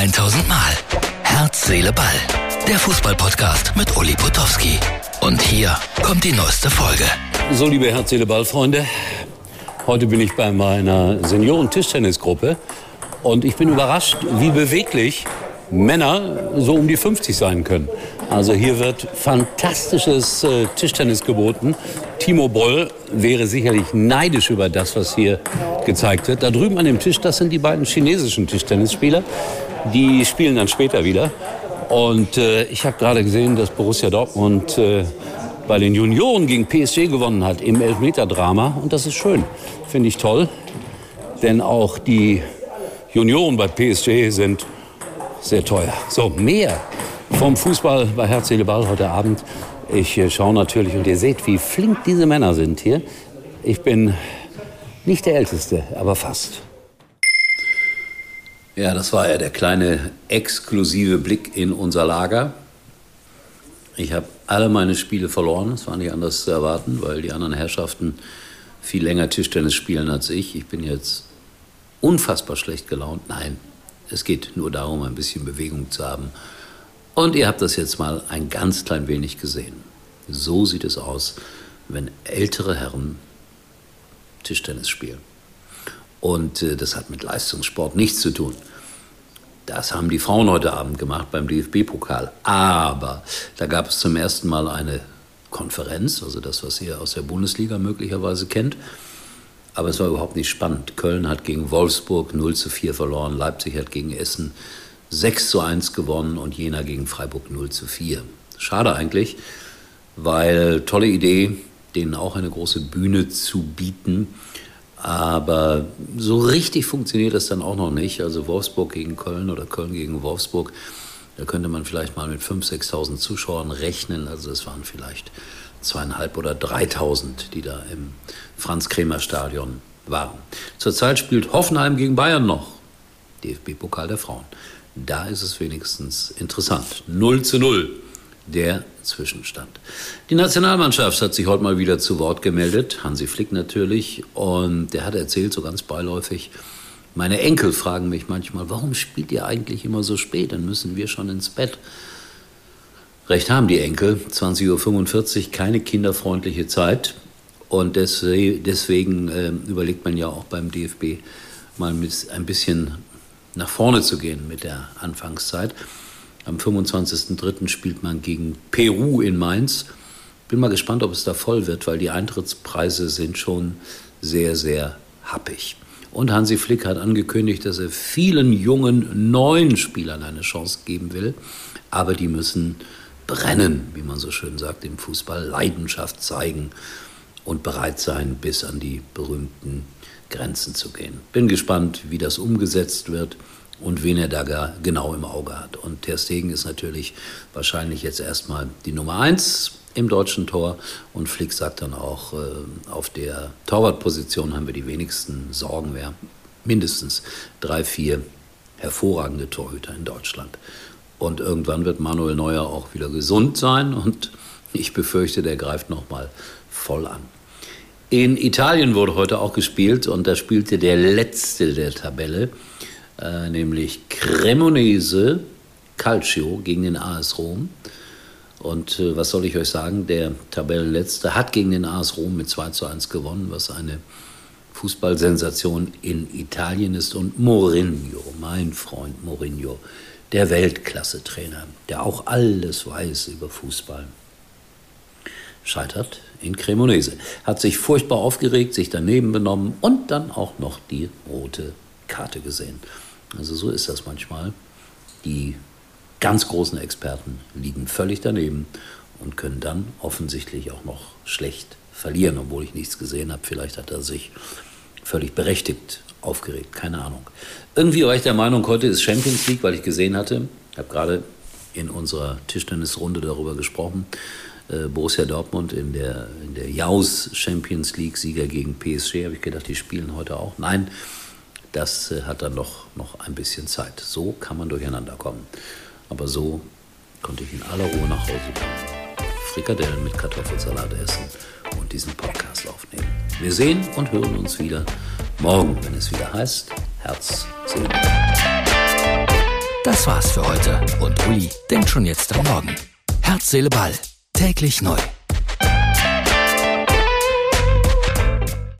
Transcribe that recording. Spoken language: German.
1000 Mal. Herz, Seele, Ball. Der Fußballpodcast mit Uli Potowski. Und hier kommt die neueste Folge. So, liebe Herz, Seele, Ball, Freunde. Heute bin ich bei meiner Senioren-Tischtennisgruppe und ich bin überrascht, wie beweglich Männer so um die 50 sein können. Also hier wird fantastisches äh, Tischtennis geboten. Timo Boll wäre sicherlich neidisch über das, was hier gezeigt wird. Da drüben an dem Tisch, das sind die beiden chinesischen Tischtennisspieler. Die spielen dann später wieder. Und äh, ich habe gerade gesehen, dass Borussia Dortmund äh, bei den Junioren gegen PSG gewonnen hat im Elfmeter-Drama. Und das ist schön, finde ich toll. Denn auch die Junioren bei PSG sind sehr teuer. So, mehr vom Fußball bei Herz, Ball heute Abend. Ich äh, schaue natürlich und ihr seht, wie flink diese Männer sind hier. Ich bin nicht der Älteste, aber fast. Ja, das war ja der kleine exklusive Blick in unser Lager. Ich habe alle meine Spiele verloren. Das war nicht anders zu erwarten, weil die anderen Herrschaften viel länger Tischtennis spielen als ich. Ich bin jetzt unfassbar schlecht gelaunt. Nein, es geht nur darum, ein bisschen Bewegung zu haben. Und ihr habt das jetzt mal ein ganz klein wenig gesehen. So sieht es aus, wenn ältere Herren Tischtennis spielen. Und äh, das hat mit Leistungssport nichts zu tun. Das haben die Frauen heute Abend gemacht beim DFB-Pokal. Aber da gab es zum ersten Mal eine Konferenz, also das, was ihr aus der Bundesliga möglicherweise kennt. Aber es war überhaupt nicht spannend. Köln hat gegen Wolfsburg 0 zu 4 verloren, Leipzig hat gegen Essen 6 zu 1 gewonnen und Jena gegen Freiburg 0 zu 4. Schade eigentlich, weil tolle Idee, denen auch eine große Bühne zu bieten. Aber so richtig funktioniert das dann auch noch nicht. Also Wolfsburg gegen Köln oder Köln gegen Wolfsburg, da könnte man vielleicht mal mit 5.000, 6.000 Zuschauern rechnen. Also es waren vielleicht zweieinhalb oder 3.000, die da im Franz-Kremer-Stadion waren. Zurzeit spielt Hoffenheim gegen Bayern noch. DFB-Pokal der Frauen. Da ist es wenigstens interessant. 0 zu 0 der Zwischenstand. Die Nationalmannschaft hat sich heute mal wieder zu Wort gemeldet, Hansi Flick natürlich, und der hat erzählt, so ganz beiläufig, meine Enkel fragen mich manchmal, warum spielt ihr eigentlich immer so spät? Dann müssen wir schon ins Bett. Recht haben die Enkel, 20.45 Uhr, keine kinderfreundliche Zeit. Und deswegen äh, überlegt man ja auch beim DFB mal ein bisschen nach vorne zu gehen mit der Anfangszeit. Am 25.03. spielt man gegen Peru in Mainz. Bin mal gespannt, ob es da voll wird, weil die Eintrittspreise sind schon sehr, sehr happig. Und Hansi Flick hat angekündigt, dass er vielen jungen neuen Spielern eine Chance geben will. Aber die müssen brennen, wie man so schön sagt, im Fußball, Leidenschaft zeigen und bereit sein, bis an die berühmten Grenzen zu gehen. Bin gespannt, wie das umgesetzt wird und wen er da genau im Auge hat. Und Ter Stegen ist natürlich wahrscheinlich jetzt erstmal die Nummer eins im deutschen Tor und Flick sagt dann auch, äh, auf der Torwartposition haben wir die wenigsten Sorgen mehr. Mindestens drei, vier hervorragende Torhüter in Deutschland. Und irgendwann wird Manuel Neuer auch wieder gesund sein und ich befürchte, der greift nochmal voll an. In Italien wurde heute auch gespielt und da spielte der letzte der Tabelle, äh, nämlich Cremonese Calcio gegen den AS Rom. Und äh, was soll ich euch sagen? Der Tabellenletzte hat gegen den AS Rom mit 2 zu 1 gewonnen, was eine Fußballsensation in Italien ist. Und Mourinho, mein Freund Mourinho, der Weltklasse-Trainer, der auch alles weiß über Fußball, scheitert in Cremonese. Hat sich furchtbar aufgeregt, sich daneben benommen und dann auch noch die rote Karte gesehen. Also so ist das manchmal. Die ganz großen Experten liegen völlig daneben und können dann offensichtlich auch noch schlecht verlieren, obwohl ich nichts gesehen habe. Vielleicht hat er sich völlig berechtigt aufgeregt, keine Ahnung. Irgendwie war ich der Meinung, heute ist Champions League, weil ich gesehen hatte, ich habe gerade in unserer Tischtennisrunde darüber gesprochen, äh, Borussia Dortmund in der, in der Jaus Champions League Sieger gegen PSG, habe ich gedacht, die spielen heute auch. Nein, das äh, hat dann noch, noch ein bisschen Zeit. So kann man durcheinander kommen. Aber so konnte ich in aller Ruhe nach Hause kommen. Frikadellen mit Kartoffelsalat essen und diesen Podcast aufnehmen. Wir sehen und hören uns wieder morgen, wenn es wieder heißt Herz, Seele. Das war's für heute und Uli denkt schon jetzt am Morgen. Herz, Seele, Ball. Täglich neu.